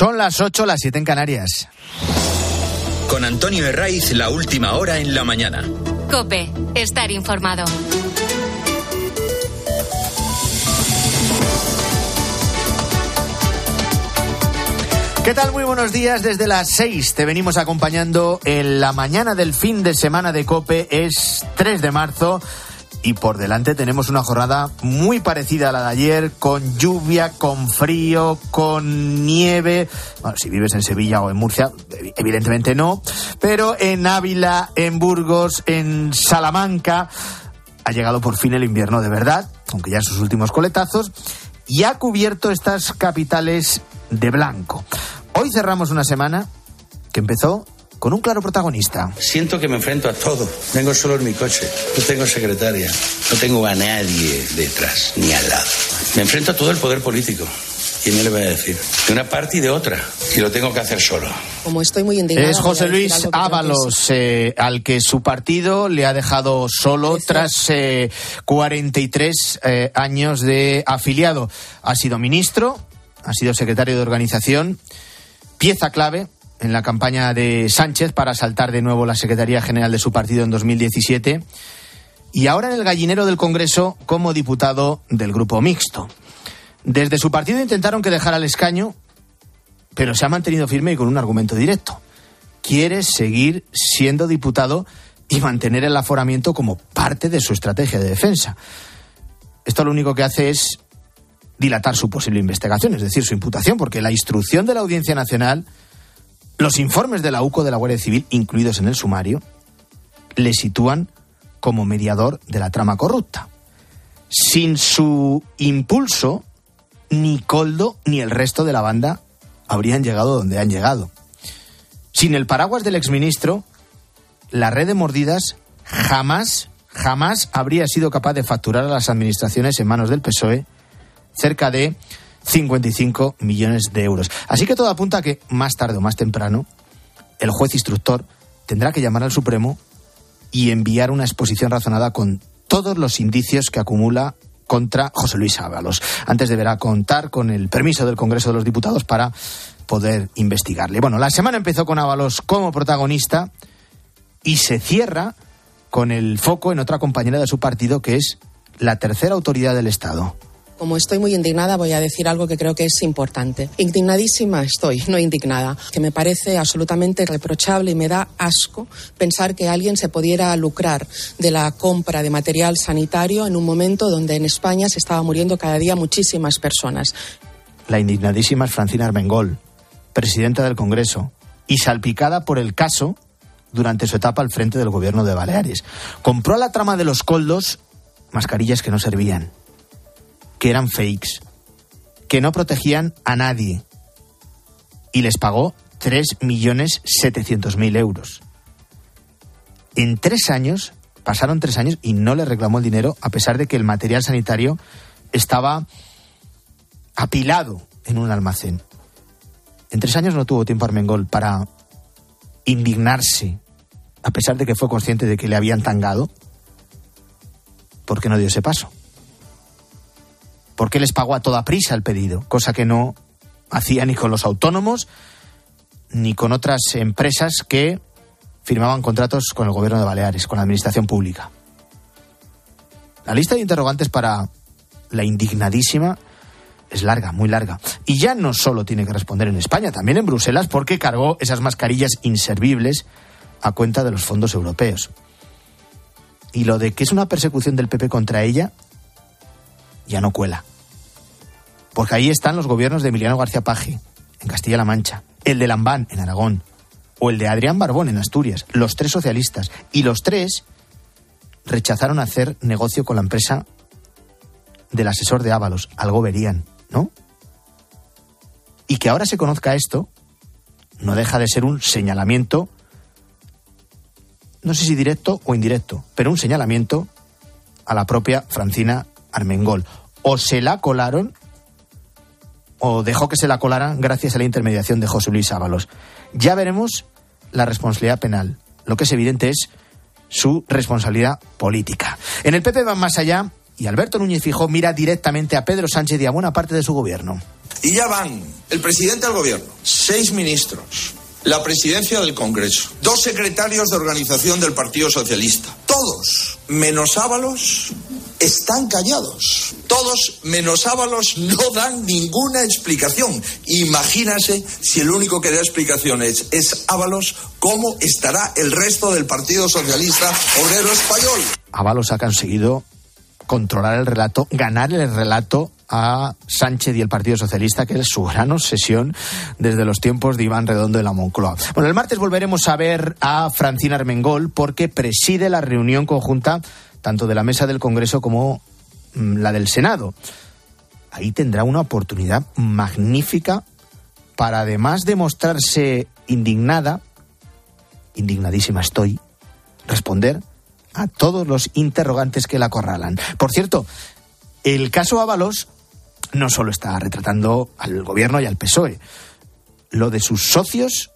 Son las 8, las 7 en Canarias. Con Antonio Herraiz, la última hora en la mañana. Cope, estar informado. ¿Qué tal? Muy buenos días. Desde las 6 te venimos acompañando en la mañana del fin de semana de Cope. Es 3 de marzo y por delante tenemos una jornada muy parecida a la de ayer, con lluvia, con frío, con nieve. Bueno, si vives en Sevilla o en Murcia, evidentemente no, pero en Ávila, en Burgos, en Salamanca, ha llegado por fin el invierno de verdad, aunque ya en sus últimos coletazos, y ha cubierto estas capitales de blanco. Hoy cerramos una semana que empezó con un claro protagonista. Siento que me enfrento a todo. Vengo solo en mi coche. No tengo secretaria. No tengo a nadie detrás ni al lado. Me enfrento a todo el poder político. ¿Quién me le va a decir? De una parte y de otra. Y lo tengo que hacer solo. Como estoy muy indignada. Es José Luis Ábalos, eh, al que su partido le ha dejado solo tras eh, 43 eh, años de afiliado. Ha sido ministro, ha sido secretario de organización, pieza clave en la campaña de Sánchez para saltar de nuevo la Secretaría General de su partido en 2017 y ahora en el gallinero del Congreso como diputado del Grupo Mixto. Desde su partido intentaron que dejara el escaño, pero se ha mantenido firme y con un argumento directo. Quiere seguir siendo diputado y mantener el aforamiento como parte de su estrategia de defensa. Esto lo único que hace es dilatar su posible investigación, es decir, su imputación, porque la instrucción de la Audiencia Nacional los informes de la UCO de la Guardia Civil, incluidos en el sumario, le sitúan como mediador de la trama corrupta. Sin su impulso, ni Coldo ni el resto de la banda habrían llegado donde han llegado. Sin el paraguas del exministro, la red de mordidas jamás, jamás habría sido capaz de facturar a las administraciones en manos del PSOE cerca de 55 millones de euros. Así que todo apunta a que más tarde o más temprano el juez instructor tendrá que llamar al Supremo y enviar una exposición razonada con todos los indicios que acumula contra José Luis Ábalos. Antes deberá contar con el permiso del Congreso de los Diputados para poder investigarle. Bueno, la semana empezó con Ábalos como protagonista y se cierra con el foco en otra compañera de su partido que es la tercera autoridad del Estado, como estoy muy indignada, voy a decir algo que creo que es importante. Indignadísima estoy, no indignada, que me parece absolutamente reprochable y me da asco pensar que alguien se pudiera lucrar de la compra de material sanitario en un momento donde en España se estaba muriendo cada día muchísimas personas. La indignadísima es Francina Armengol, presidenta del Congreso, y salpicada por el caso durante su etapa al frente del gobierno de Baleares. Compró a la trama de los coldos mascarillas que no servían que eran fakes, que no protegían a nadie y les pagó 3.700.000 euros. En tres años, pasaron tres años y no le reclamó el dinero a pesar de que el material sanitario estaba apilado en un almacén. En tres años no tuvo tiempo Armengol para indignarse, a pesar de que fue consciente de que le habían tangado, porque no dio ese paso porque les pagó a toda prisa el pedido, cosa que no hacía ni con los autónomos ni con otras empresas que firmaban contratos con el gobierno de Baleares, con la administración pública. La lista de interrogantes para la indignadísima es larga, muy larga. Y ya no solo tiene que responder en España, también en Bruselas, porque cargó esas mascarillas inservibles a cuenta de los fondos europeos. Y lo de que es una persecución del PP contra ella, ya no cuela. Porque ahí están los gobiernos de Emiliano García Paje, en Castilla-La Mancha, el de Lambán, en Aragón, o el de Adrián Barbón, en Asturias, los tres socialistas. Y los tres rechazaron hacer negocio con la empresa del asesor de Ábalos, algo verían, ¿no? Y que ahora se conozca esto, no deja de ser un señalamiento, no sé si directo o indirecto, pero un señalamiento a la propia Francina Armengol. O se la colaron o dejó que se la colaran gracias a la intermediación de José Luis Ábalos. Ya veremos la responsabilidad penal. Lo que es evidente es su responsabilidad política. En el PP van más allá Y Alberto Núñez Fijó mira directamente a Pedro Sánchez y a buena parte de su gobierno. Y ya van el presidente del gobierno, seis ministros, la presidencia del Congreso, dos secretarios de organización del Partido Socialista. Todos, menos Ábalos, están callados. Todos, menos Ábalos, no dan ninguna explicación. Imagínase si el único que da explicaciones es Ábalos, ¿cómo estará el resto del Partido Socialista Obrero Español? Ábalos ha conseguido controlar el relato, ganar el relato a Sánchez y el Partido Socialista, que es su gran obsesión desde los tiempos de Iván Redondo de la Moncloa. Bueno, el martes volveremos a ver a Francina Armengol porque preside la reunión conjunta tanto de la mesa del Congreso como mm, la del Senado. Ahí tendrá una oportunidad magnífica para además de mostrarse indignada, indignadísima estoy, responder a todos los interrogantes que la acorralan. Por cierto, el caso Ábalos no solo está retratando al gobierno y al PSOE. Lo de sus socios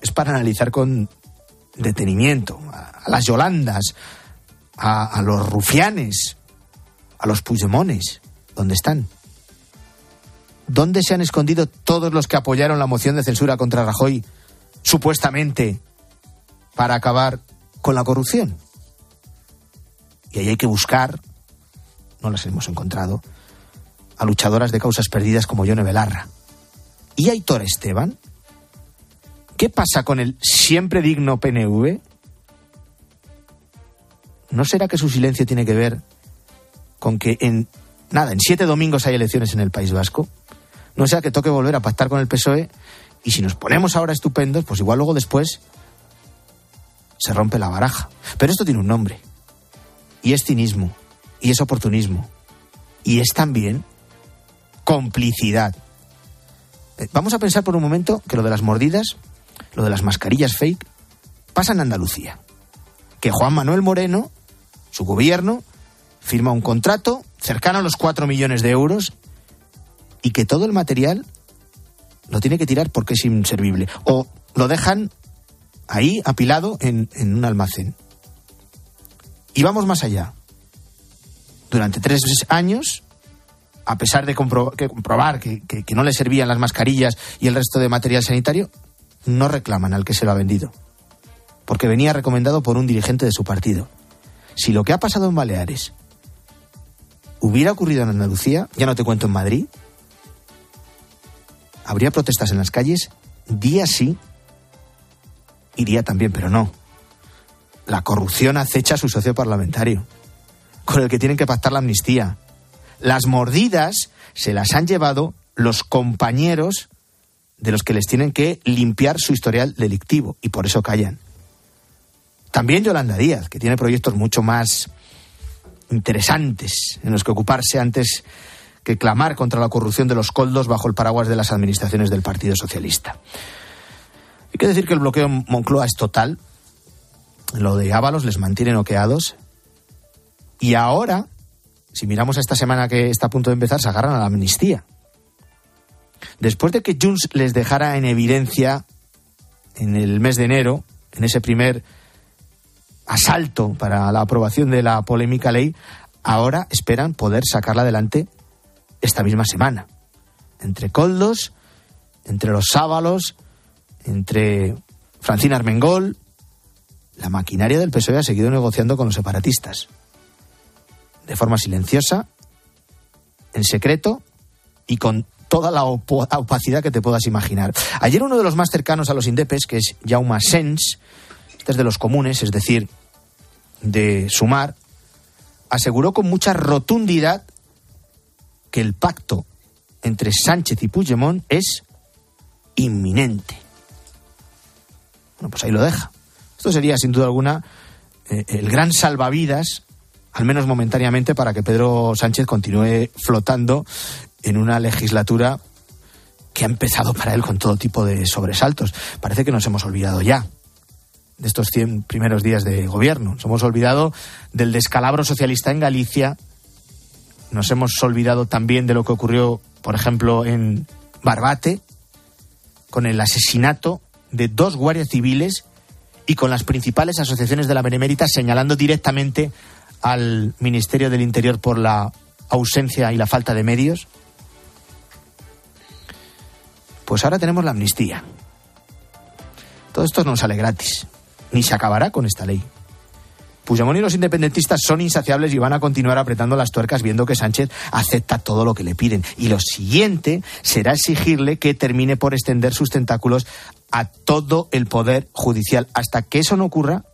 es para analizar con detenimiento a, las Yolandas, a, los rufianes, a los Puigdemones. ¿Dónde están? ¿Dónde se han escondido todos los que apoyaron la moción de censura contra Rajoy, supuestamente para acabar con la corrupción? Y ahí hay que buscar, no las hemos encontrado, a luchadoras de causas perdidas como Yone Belarra. ¿Y Aitor Esteban? ¿Qué pasa con el siempre digno PNV? ¿No será que su silencio tiene que ver con que en nada, en siete domingos hay elecciones en el País Vasco? ¿No será que toque volver a pactar con el PSOE? Y si nos ponemos ahora estupendos, pues igual luego después se rompe la baraja. Pero esto tiene un nombre. Y es cinismo. Y es oportunismo. Y es también complicidad. Eh, vamos a pensar por un momento que lo de las mordidas, lo de las mascarillas fake, pasa en Andalucía. Que Juan Manuel Moreno, su gobierno, firma un contrato cercano a los 4 millones de euros y que todo el material lo tiene que tirar porque es inservible. O lo dejan ahí apilado en, en un almacén. Y vamos más allá. Durante tres años a pesar de comprobar que, no le servían las mascarillas y el resto de material sanitario, no reclaman al que se lo ha vendido. Porque venía recomendado por un dirigente de su partido. Si lo que ha pasado en Baleares hubiera ocurrido en Andalucía, ya no te cuento en Madrid, habría protestas en las calles día sí y día también, pero no. La corrupción acecha a su socio parlamentario, con el que tienen que pactar la amnistía, las mordidas se las han llevado los compañeros de los que les tienen que limpiar su historial delictivo y por eso callan. También Yolanda Díaz, que tiene proyectos mucho más interesantes en los que ocuparse antes que clamar contra la corrupción de los coldos bajo el paraguas de las administraciones del Partido Socialista. Hay que decir que el bloqueo en Moncloa es total. Lo de Ábalos les mantiene noqueados. Y ahora si miramos a esta semana que está a punto de empezar, se agarran a la amnistía. Después de que Junts les dejara en evidencia en el mes de enero, en ese primer asalto para la aprobación de la polémica ley, ahora esperan poder sacarla adelante esta misma semana. Entre Coldos, entre los Sábalos, entre Francina Armengol, la maquinaria del PSOE ha seguido negociando con los separatistas de forma silenciosa, en secreto y con toda la opacidad que te puedas imaginar. Ayer uno de los más cercanos a los indepes, que es Jaume Sens, de los comunes, es decir, de Sumar, aseguró con mucha rotundidad que el pacto entre Sánchez y Puigdemont es inminente. Bueno, pues ahí lo deja. Esto sería, sin duda alguna, eh, el gran salvavidas al menos momentáneamente, para que Pedro Sánchez continúe flotando en una legislatura que ha empezado para él con todo tipo de sobresaltos. Parece que nos hemos olvidado ya de estos 100 primeros días de gobierno. Nos hemos olvidado del descalabro socialista en Galicia. Nos hemos olvidado también de lo que ocurrió, por ejemplo, en Barbate, con el asesinato de dos guardias civiles y con las principales asociaciones de la Benemérita señalando directamente al Ministerio del Interior por la ausencia y la falta de medios? Pues ahora tenemos la amnistía. Todo esto no sale gratis, ni se acabará con esta ley. Puigdemont y los independentistas son insaciables y van a continuar apretando las tuercas viendo que Sánchez acepta todo lo que le piden. Y lo siguiente será exigirle que termine por extender sus tentáculos a todo el poder judicial. Hasta que eso no ocurra,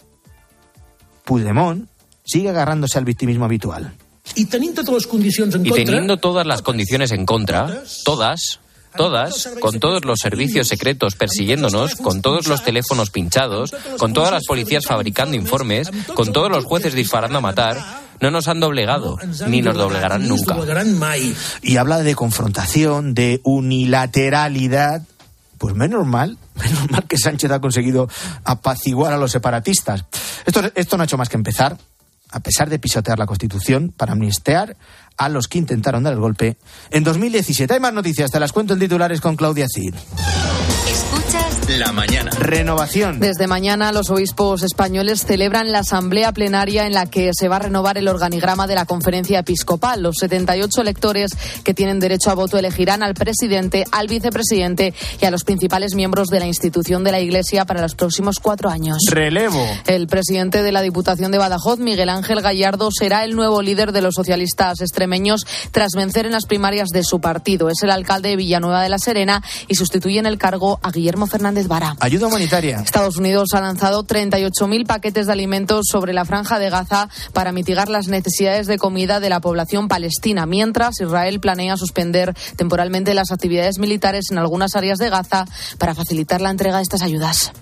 Puigdemont sigue agarrándose al victimismo habitual. Y teniendo todas las condiciones en y teniendo todas las condiciones en contra, todas, todas, con todos los servicios secretos persiguiéndonos, con todos los teléfonos pinchados, con todas las policías fabricando informes, con todos los jueces disparando a matar, no nos han doblegado, ni nos doblegarán nunca. Y habla de confrontación, de unilateralidad. Pues menos mal, menos mal que Sánchez ha conseguido apaciguar a los separatistas. Esto, esto no ha hecho más que empezar a pesar de pisotear la Constitución, para amnistiar a los que intentaron dar el golpe en 2017. Hay más noticias, te las cuento en titulares con Claudia Cid. La mañana. Renovación. Desde mañana los obispos españoles celebran la asamblea plenaria en la que se va a renovar el organigrama de la conferencia episcopal. Los 78 electores que tienen derecho a voto elegirán al presidente, al vicepresidente y a los principales miembros de la institución de la Iglesia para los próximos cuatro años. Relevo. El presidente de la Diputación de Badajoz, Miguel Ángel Gallardo, será el nuevo líder de los socialistas extremeños tras vencer en las primarias de su partido. Es el alcalde de Villanueva de la Serena y sustituye en el cargo a Guillermo Fernández Vara. Ayuda humanitaria. Estados Unidos ha lanzado 38.000 paquetes de alimentos sobre la franja de Gaza para mitigar las necesidades de comida de la población palestina, mientras Israel planea suspender temporalmente las actividades militares en algunas áreas de Gaza para facilitar la entrega de estas ayudas.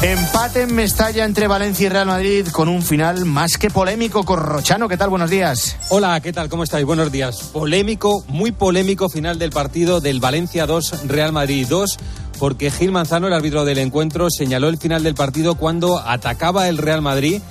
Empate en Mestalla entre Valencia y Real Madrid con un final más que polémico. Corrochano, ¿qué tal? Buenos días. Hola, ¿qué tal? ¿Cómo estáis? Buenos días. Polémico, muy polémico final del partido del Valencia 2, Real Madrid 2, porque Gil Manzano, el árbitro del encuentro, señaló el final del partido cuando atacaba el Real Madrid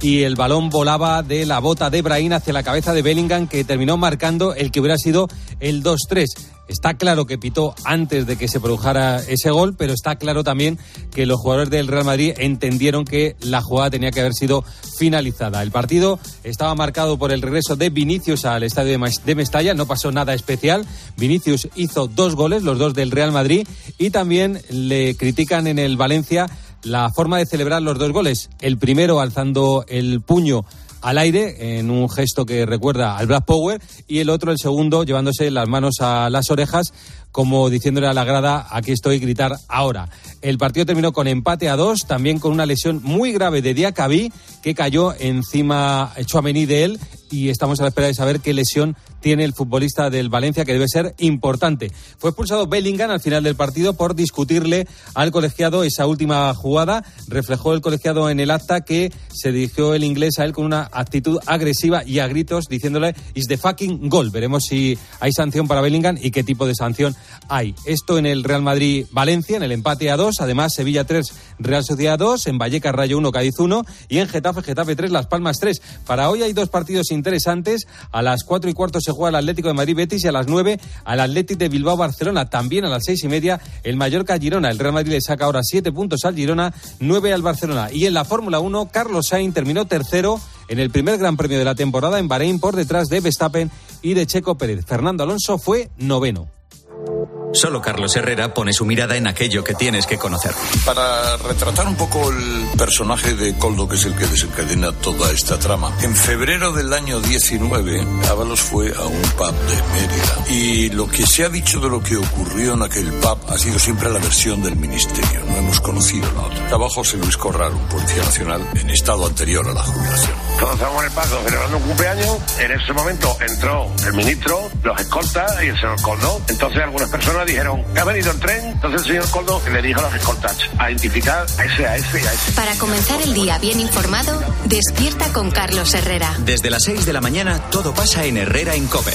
y el balón volaba de la bota de Brahim hacia la cabeza de Bellingham, que terminó marcando el que hubiera sido el 2-3. Está claro que pitó antes de que se produjera ese gol, pero está claro también que los jugadores del Real Madrid entendieron que la jugada tenía que haber sido finalizada. El partido estaba marcado por el regreso de Vinicius al estadio de Mestalla, no pasó nada especial. Vinicius hizo dos goles, los dos del Real Madrid, y también le critican en el Valencia la forma de celebrar los dos goles. El primero alzando el puño al aire en un gesto que recuerda al Black Power y el otro, el segundo, llevándose las manos a las orejas como diciéndole a la grada, aquí estoy, gritar ahora. El partido terminó con empate a dos, también con una lesión muy grave de Diacabí, que cayó encima de él, y estamos a la espera de saber qué lesión tiene el futbolista del Valencia, que debe ser importante. Fue expulsado Bellingham al final del partido por discutirle al colegiado esa última jugada. Reflejó el colegiado en el acta que se dirigió el inglés a él con una actitud agresiva y a gritos, diciéndole, is the fucking goal. Veremos si hay sanción para Bellingham y qué tipo de sanción hay. Esto en el Real Madrid-Valencia, en el empate a dos. Además, Sevilla 3, Real Sociedad 2. En Vallecas, Rayo 1, Cádiz 1. Y en Getafe, Getafe 3, Las Palmas 3. Para hoy hay dos partidos interesantes. A las 4 y cuarto se juega el Atlético de Madrid-Betis y a las 9 al Atlético de Bilbao-Barcelona. También a las seis y media el Mallorca-Girona. El Real Madrid le saca ahora 7 puntos al Girona, 9 al Barcelona. Y en la Fórmula 1, Carlos Sainz terminó tercero en el primer Gran Premio de la temporada en Bahrein por detrás de Verstappen y de Checo Pérez. Fernando Alonso fue noveno. Thank you. Solo Carlos Herrera pone su mirada en aquello que tienes que conocer. Para retratar un poco el personaje de Coldo, que es el que desencadena toda esta trama, en febrero del año 19, Ábalos fue a un pub de Mérida. Y lo que se ha dicho de lo que ocurrió en aquel pub ha sido siempre la versión del ministerio. No hemos conocido la otra. Estaba José Luis Corral, un policía nacional en estado anterior a la jubilación. Todos estábamos en el paso celebrando un cumpleaños. En ese momento entró el ministro, los escoltas y el señor Coldo. Entonces algunas personas dijeron, ha venido el tren. Entonces el señor Coldo le dijo a los escoltas a identificar a ese, a ese y a ese. Para comenzar el día bien informado, despierta con Carlos Herrera. Desde las 6 de la mañana todo pasa en Herrera en Cope.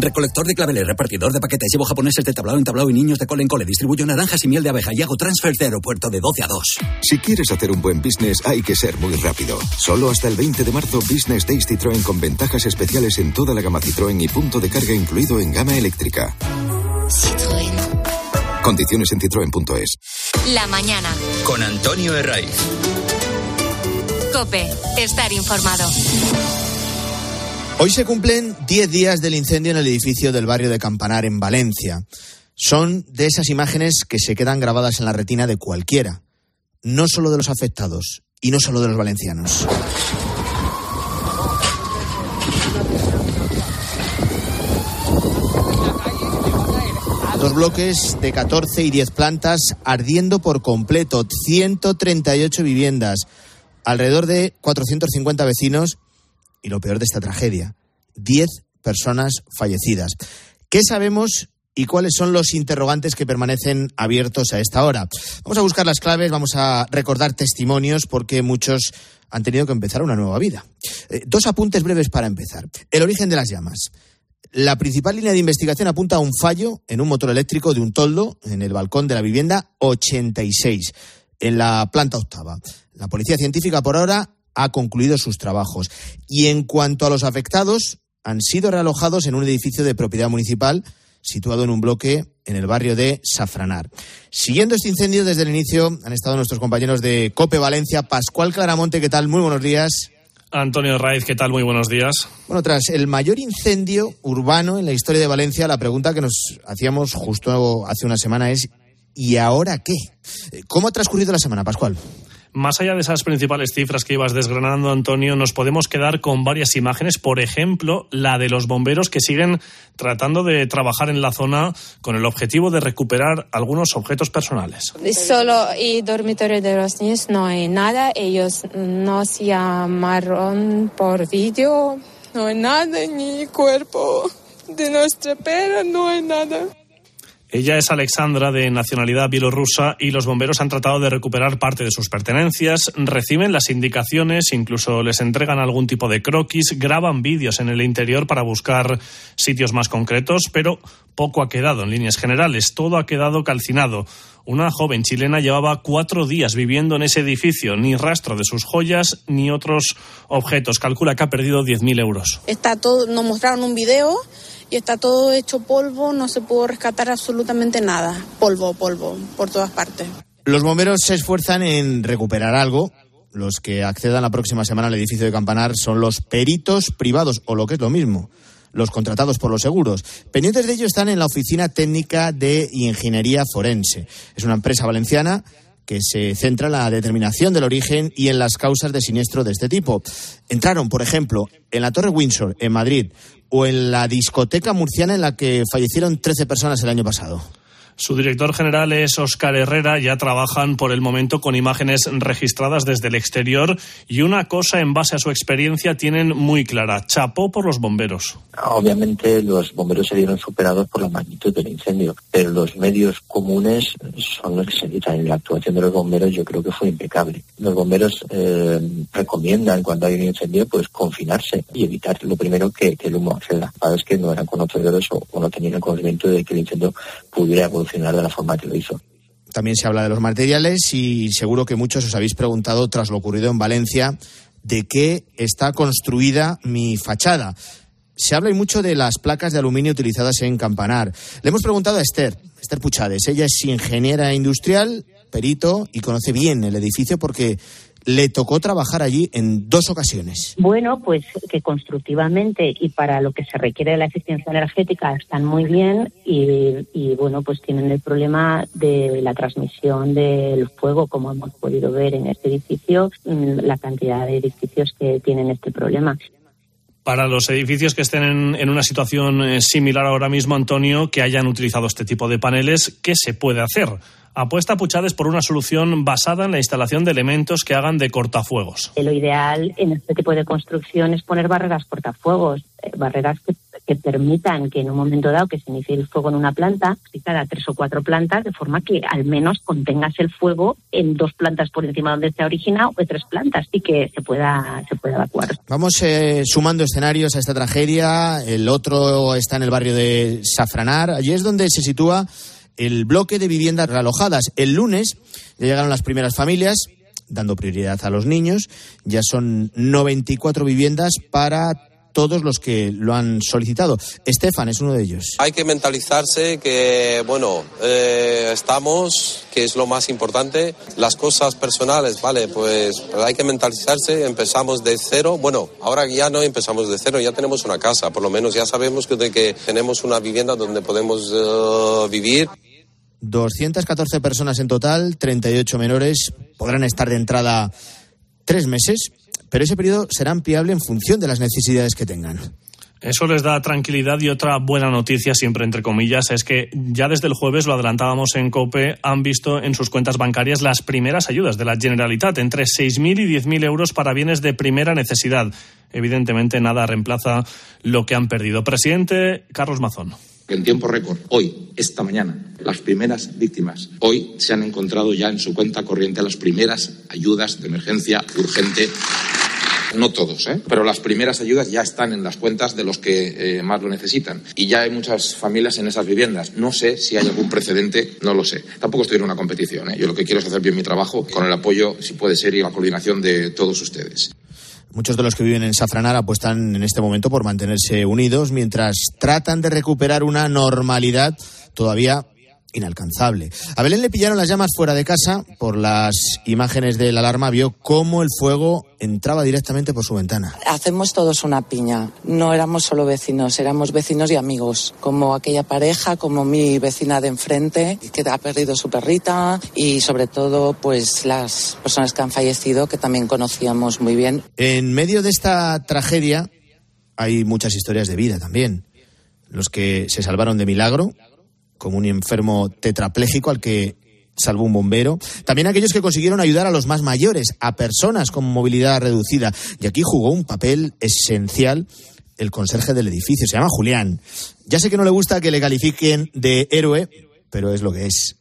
Recolector de claveles, repartidor de paquetes, llevo japoneses de tablao en tablao y niños de cole en cole, distribuyo naranjas y miel de abeja y hago transfer de aeropuerto de 12 a 2. Si quieres hacer un buen business, hay que ser muy rápido. Solo hasta el 20 de marzo, Business Days Citroën con ventajas especiales en toda la gama Citroën y punto de carga incluido en gama eléctrica. Citroën. Condiciones en citroen.es. La mañana. Con Antonio Herraiz. Cope, estar informado. Hoy se cumplen 10 días del incendio en el edificio del barrio de Campanar en Valencia. Son de esas imágenes que se quedan grabadas en la retina de cualquiera, no solo de los afectados y no solo de los valencianos. Dos bloques de 14 y 10 plantas ardiendo por completo, 138 viviendas, alrededor de 450 vecinos y lo peor de esta tragedia, 10 personas fallecidas. ¿Qué sabemos y cuáles son los interrogantes que permanecen abiertos a esta hora? Vamos a buscar las claves, vamos a recordar testimonios porque muchos han tenido que empezar una nueva vida. Eh, dos apuntes breves para empezar. El origen de las llamas. La principal línea de investigación apunta a un fallo en un motor eléctrico de un toldo en el balcón de la vivienda 86, en la planta octava. La policía científica por ahora ha concluido sus trabajos. Y en cuanto a los afectados, han sido realojados en un edificio de propiedad municipal situado en un bloque en el barrio de Safranar. Siguiendo este incendio desde el inicio han estado nuestros compañeros de Cope Valencia, Pascual Claramonte, ¿qué tal? Muy buenos días. Antonio Raiz, ¿qué tal? Muy buenos días. Bueno, tras el mayor incendio urbano en la historia de Valencia, la pregunta que nos hacíamos justo hace una semana es ¿y ahora qué? ¿Cómo ha transcurrido la semana, Pascual? Más allá de esas principales cifras que ibas desgranando, Antonio, nos podemos quedar con varias imágenes. Por ejemplo, la de los bomberos que siguen tratando de trabajar en la zona con el objetivo de recuperar algunos objetos personales. Solo y dormitorio de los niños no hay nada. Ellos nos llamaron por vídeo. No hay nada, ni cuerpo de nuestra pera, no hay nada. Ella es Alexandra, de nacionalidad bielorrusa, y los bomberos han tratado de recuperar parte de sus pertenencias, reciben las indicaciones, incluso les entregan algún tipo de croquis, graban vídeos en el interior para buscar sitios más concretos, pero poco ha quedado en líneas generales, todo ha quedado calcinado. Una joven chilena llevaba cuatro días viviendo en ese edificio, ni rastro de sus joyas ni otros objetos. Calcula que ha perdido 10.000 euros. Está todo, nos mostraron un video y está todo hecho polvo, no se pudo rescatar absolutamente nada. Polvo, polvo, por todas partes. Los bomberos se esfuerzan en recuperar algo. Los que accedan la próxima semana al edificio de Campanar son los peritos privados, o lo que es lo mismo, los contratados por los seguros. Pendientes de ello están en la Oficina Técnica de Ingeniería Forense. Es una empresa valenciana que se centra en la determinación del origen y en las causas de siniestro de este tipo. Entraron, por ejemplo, en la Torre Windsor, en Madrid, o en la discoteca murciana en la que fallecieron 13 personas el año pasado. Su director general es Óscar Herrera. Ya trabajan por el momento con imágenes registradas desde el exterior y una cosa en base a su experiencia tienen muy clara. Chapó por los bomberos. Obviamente los bomberos se vieron superados por la magnitud del incendio, pero los medios comunes son los que se necesitan. Y la actuación de los bomberos yo creo que fue impecable. Los bomberos eh, recomiendan cuando hay un incendio pues confinarse y evitar lo primero que, que el humo acceda. Sabes que no eran conocedores o, o no tenían conocimiento de que el incendio pudiera evolucionar de la forma que lo hizo. También se habla de los materiales y seguro que muchos os habéis preguntado, tras lo ocurrido en Valencia, de qué está construida mi fachada. Se habla y mucho de las placas de aluminio utilizadas en Campanar. Le hemos preguntado a Esther, Esther Puchades. Ella es ingeniera industrial, perito y conoce bien el edificio porque le tocó trabajar allí en dos ocasiones. Bueno, pues que constructivamente y para lo que se requiere de la eficiencia energética están muy bien y, bueno, pues tienen el problema de la transmisión del fuego, como hemos podido ver en este edificio, mm, la cantidad de edificios que tienen este problema. Para los edificios que estén en, en una situación eh, similar ahora mismo, Antonio, que hayan utilizado este tipo de paneles, ¿qué se puede hacer? Apuesta Puchades por una solución basada en la instalación de elementos que hagan de cortafuegos. Lo ideal en este tipo de construcción es poner barreras cortafuegos, eh, barreras que, permitan que en un momento dado que se inicie el fuego en una planta, cada tres o cuatro plantas, de forma que al menos contengas el fuego en dos plantas por encima donde se ha originado o tres plantas y que se pueda, se pueda evacuar. Vamos eh, sumando escenarios a esta tragedia. El otro está en el barrio de Safranar. Allí es donde se sitúa el bloque de viviendas realojadas. El lunes ya llegaron las primeras familias, dando prioridad a los niños. Ya son 94 viviendas para todos los que lo han solicitado. Estefan es uno de ellos. Hay que mentalizarse que, bueno, eh, estamos, que es lo más importante. Las cosas personales, vale, pues hay que mentalizarse. Empezamos de cero. Bueno, ahora ya no empezamos de cero, ya tenemos una casa. Por lo menos ya sabemos que, tenemos una vivienda donde podemos eh, vivir. 214 personas en total, 38 menores, podrán estar de entrada tres meses, pero ese periodo será ampliable en función de las necesidades que tengan. Eso les da tranquilidad y otra buena noticia, siempre entre comillas, es que ya desde el jueves, lo adelantábamos en COPE, han visto en sus cuentas bancarias las primeras ayudas de la Generalitat, entre 6.000 y 10.000 euros para bienes de primera necesidad. Evidentemente, nada reemplaza lo que han perdido. Presidente Carlos Mazón en tiempo récord, hoy, esta mañana, las primeras víctimas. Hoy se han encontrado ya en su cuenta corriente las primeras ayudas de emergencia urgente no todos, ¿eh? pero las primeras ayudas ya están en las cuentas de los que eh, más lo necesitan. Y ya hay muchas familias en esas viviendas. No sé si hay algún precedente, no lo sé. Tampoco estoy en una competición. ¿eh? Yo lo que quiero es hacer bien mi trabajo con el apoyo, si puede ser, y la coordinación de todos ustedes. Muchos de los que viven en Safranar apuestan en este momento por mantenerse unidos. Mientras tratan de recuperar una normalidad todavía inalcanzable. A Belén le pillaron las llamas fuera de casa. Por las imágenes de la alarma vio cómo el fuego entraba directamente por su ventana. Hacemos todos una piña. No éramos solo vecinos, éramos vecinos y amigos. Como aquella pareja, como mi vecina de enfrente, que ha perdido su perrita y sobre todo pues las personas que han fallecido que también conocíamos muy bien. En medio de esta tragedia hay muchas historias de vida también. Los que se salvaron de milagro, como un enfermo tetrapléjico al que salvó un bombero. También aquellos que consiguieron ayudar a los más mayores, a personas con movilidad reducida. Y aquí jugó un papel esencial el conserje del edificio. Se llama Julián. Ya sé que no le gusta que le califiquen de héroe, pero es lo que es.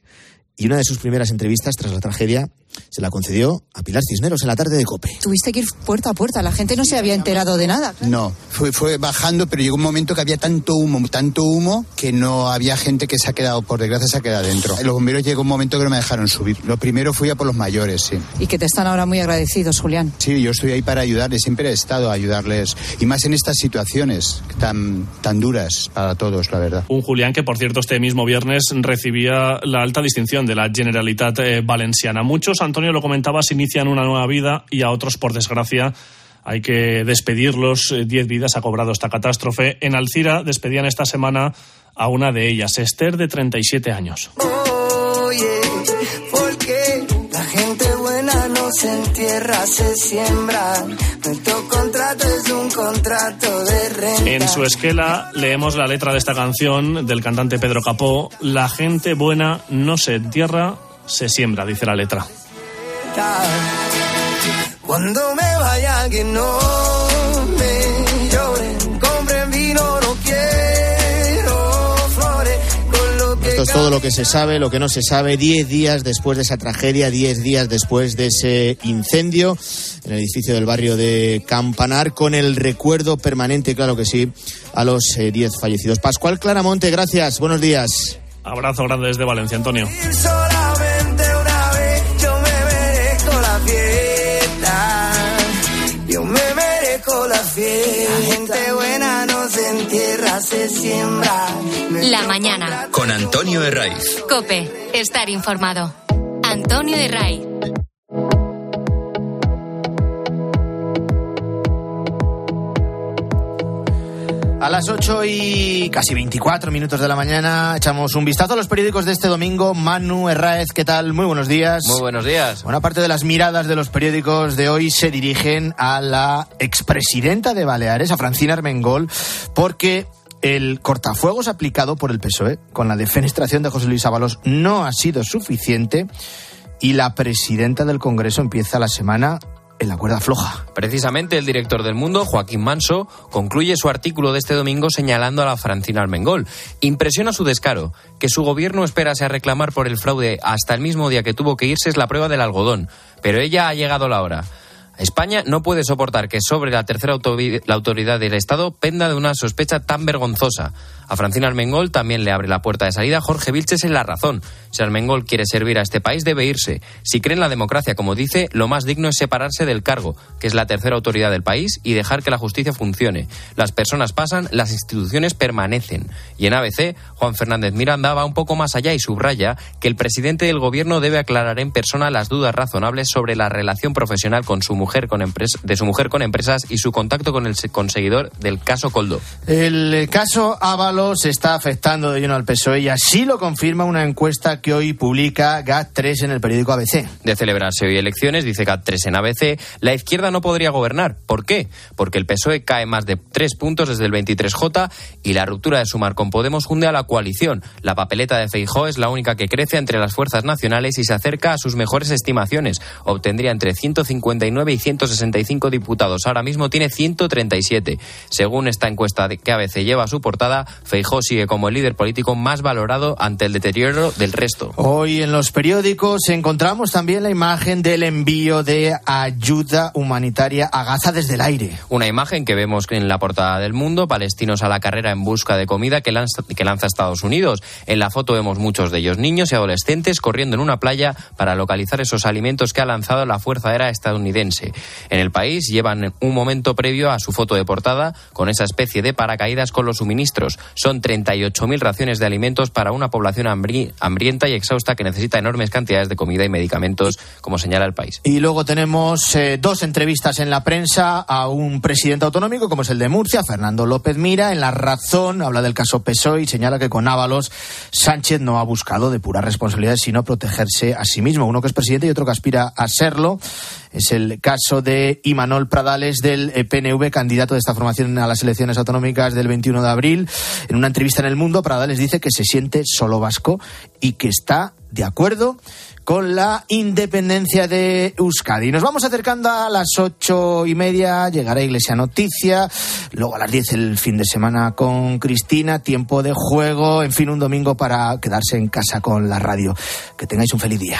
Y una de sus primeras entrevistas tras la tragedia se la concedió a Pilar Cisneros en la tarde de COPE. Tuviste que ir puerta a puerta, la gente no se había enterado de nada. No, fue, fue bajando, pero llegó un momento que había tanto humo, tanto humo, que no había gente que se ha quedado, por desgracia, se ha quedado dentro. Los bomberos llegó un momento que no me dejaron subir. Lo primero fui a por los mayores, sí. Y que te están ahora muy agradecidos, Julián. Sí, yo estoy ahí para ayudarles, siempre he estado a ayudarles, y más en estas situaciones tan, tan duras para todos, la verdad. Un Julián que, por cierto, este mismo viernes recibía la alta distinción de la Generalitat eh, Valenciana. Muchos, Antonio lo comentabas, inician una nueva vida y a otros, por desgracia, hay que despedirlos. Eh, diez vidas ha cobrado esta catástrofe. En Alcira despedían esta semana a una de ellas, Esther, de 37 años. Oye, porque la gente buena no se entierra, se siembra. Nuestro contrato es un contrato de renta. En su esquela leemos la letra de esta canción del cantante Pedro Capó. La gente buena no se entierra, se siembra, dice la letra. Cuando me vaya que no me lloren, compren vino, no quiero flores. Con lo que Esto es todo lo que se sabe, lo que no se sabe, diez días después de esa tragedia, diez días después de ese incendio en el edificio del barrio de Campanar, con el recuerdo permanente, claro que sí, a los eh, diez fallecidos. Pascual Claramonte, gracias, buenos días. Abrazo grande desde Valencia, Antonio. Se siembra. La mañana. Con Antonio Herraiz. Cope. Estar informado. Antonio Ray. A las 8 y casi 24 minutos de la mañana echamos un vistazo a los periódicos de este domingo. Manu Herráez, ¿qué tal? Muy buenos días. Muy buenos días. Buena parte de las miradas de los periódicos de hoy se dirigen a la expresidenta de Baleares, a Francina Armengol, porque el cortafuegos aplicado por el PSOE con la defenestración de José Luis Ábalos no ha sido suficiente y la presidenta del Congreso empieza la semana en la cuerda floja. Precisamente el director del Mundo, Joaquín Manso, concluye su artículo de este domingo señalando a la Francina Armengol. Impresiona su descaro. Que su gobierno esperase a reclamar por el fraude hasta el mismo día que tuvo que irse es la prueba del algodón. Pero ella ha llegado la hora. España no puede soportar que sobre la tercera autoridad del Estado penda de una sospecha tan vergonzosa. A Francina Armengol también le abre la puerta de salida Jorge Vilches en La Razón. Si Armengol quiere servir a este país, debe irse. Si cree en la democracia, como dice, lo más digno es separarse del cargo, que es la tercera autoridad del país, y dejar que la justicia funcione. Las personas pasan, las instituciones permanecen. Y en ABC, Juan Fernández Miranda va un poco más allá y subraya que el presidente del gobierno debe aclarar en persona las dudas razonables sobre la relación profesional con su mujer con de su mujer con empresas y su contacto con el conseguidor del caso Coldo. El caso Ábalos está afectando de lleno al PSOE y así lo confirma una encuesta que hoy publica GAT3 en el periódico ABC. De celebrarse hoy elecciones, dice GAT3 en ABC, la izquierda no podría gobernar. ¿Por qué? Porque el PSOE cae más de tres puntos desde el 23J y la ruptura de Sumar con Podemos hunde a la coalición. La papeleta de Feijó es la única que crece entre las fuerzas nacionales y se acerca a sus mejores estimaciones. Obtendría entre 159 y 165 diputados. Ahora mismo tiene 137. Según esta encuesta que ABC lleva a su portada, Feijó sigue como el líder político más valorado ante el deterioro del resto. Hoy en los periódicos encontramos también la imagen del envío de ayuda humanitaria a Gaza desde el aire. Una imagen que vemos en la portada del mundo, palestinos a la carrera en busca de comida que lanza, que lanza Estados Unidos. En la foto vemos muchos de ellos niños y adolescentes corriendo en una playa para localizar esos alimentos que ha lanzado la Fuerza Aérea estadounidense. En el país llevan un momento previo a su foto de portada con esa especie de paracaídas con los suministros. Son 38.000 raciones de alimentos para una población hambrienta y exhausta que necesita enormes cantidades de comida y medicamentos, como señala el país. Y luego tenemos eh, dos entrevistas en la prensa a un presidente autonómico, como es el de Murcia, Fernando López Mira. En La Razón habla del caso PSOE y señala que con Ábalos Sánchez no ha buscado de pura responsabilidad, sino protegerse a sí mismo. Uno que es presidente y otro que aspira a serlo. Es el caso de Imanol Pradales del eh, PNV, candidato de esta formación a las elecciones autonómicas del 21 de abril. En una entrevista en El Mundo, Pradales dice que se siente solo vasco y que está de acuerdo con la independencia de Euskadi. Nos vamos acercando a las ocho y media, llegará Iglesia Noticia, luego a las diez el fin de semana con Cristina, tiempo de juego, en fin, un domingo para quedarse en casa con la radio. Que tengáis un feliz día.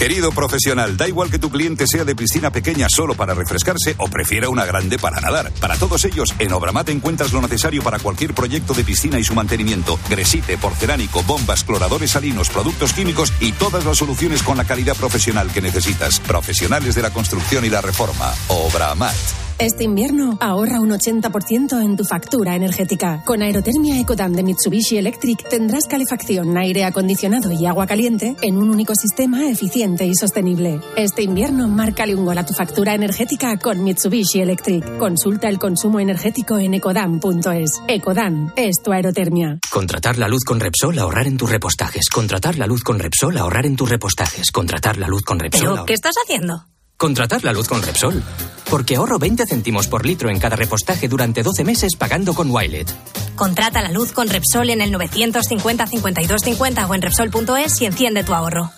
Querido profesional, da igual que tu cliente sea de piscina pequeña solo para refrescarse o prefiera una grande para nadar. Para todos ellos, en Obramat encuentras lo necesario para cualquier proyecto de piscina y su mantenimiento. Gresite, porcelánico, bombas, cloradores salinos, productos químicos y todas las soluciones con la calidad profesional que necesitas. Profesionales de la construcción y la reforma. Obramat. Este invierno ahorra un 80% en tu factura energética. Con Aerotermia Ecodan de Mitsubishi Electric tendrás calefacción, aire acondicionado y agua caliente en un único sistema eficiente y sostenible. Este invierno márcale un gol a tu factura energética con Mitsubishi Electric. Consulta el consumo energético en ecodan.es. Ecodan es tu aerotermia. Contratar la luz con Repsol, ahorrar en tus repostajes. Contratar la luz con Repsol, ahorrar en tus repostajes. Contratar la luz con Repsol. ¿Pero qué estás haciendo? Contratar la luz con Repsol. Porque ahorro 20 céntimos por litro en cada repostaje durante 12 meses pagando con Wilet. Contrata la luz con Repsol en el 950 52 50 o en Repsol.es y enciende tu ahorro.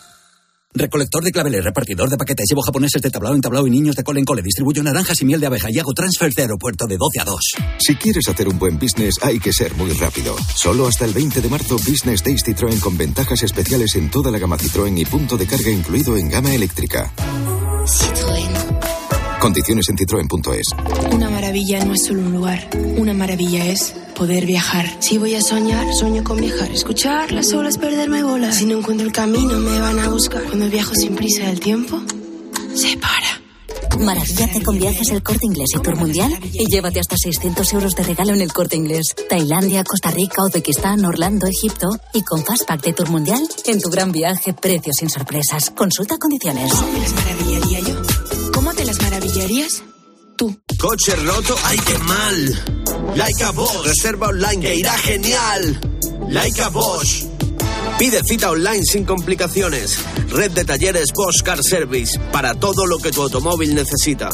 Recolector de claveles, repartidor de paquetes, llevo japoneses de tablao en tablao y niños de cole en cole. Distribuyo naranjas y miel de abeja y hago transfer de aeropuerto de 12 a 2. Si quieres hacer un buen business, hay que ser muy rápido. Solo hasta el 20 de marzo, Business Days Citroën con ventajas especiales en toda la gama Citroën y punto de carga incluido en gama eléctrica. Citroën. Condiciones en citroen.es. Una maravilla no es solo un lugar. Una maravilla es poder viajar. Si voy a soñar, sueño con viajar. Escuchar las olas, perderme bolas. Si no encuentro el camino, me van a buscar. Cuando viajo sin prisa, el tiempo se para. Maravillate con viajes el corte inglés y tour mundial y llévate hasta 600 euros de regalo en el corte inglés. Tailandia, Costa Rica, Uzbekistán, Orlando, Egipto y con Fastpack de tour mundial en tu gran viaje, precios sin sorpresas. Consulta condiciones. ¿Cómo maravillarías? Tú. Coche roto, ay qué mal. Laika Bosch, reserva online que irá genial. Laika Bosch. Pide cita online sin complicaciones. Red de talleres Bosch Car Service para todo lo que tu automóvil necesita.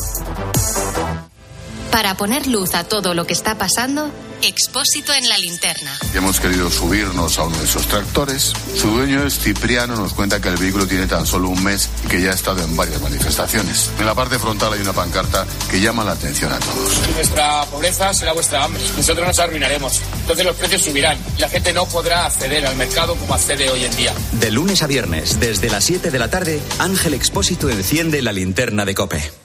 Para poner luz a todo lo que está pasando, Expósito en la linterna. Hemos querido subirnos a uno de esos tractores. Su dueño es Cipriano, nos cuenta que el vehículo tiene tan solo un mes y que ya ha estado en varias manifestaciones. En la parte frontal hay una pancarta que llama la atención a todos. Nuestra pobreza será vuestra hambre. Nosotros nos arruinaremos. Entonces los precios subirán y la gente no podrá acceder al mercado como accede hoy en día. De lunes a viernes, desde las 7 de la tarde, Ángel Expósito enciende la linterna de Cope.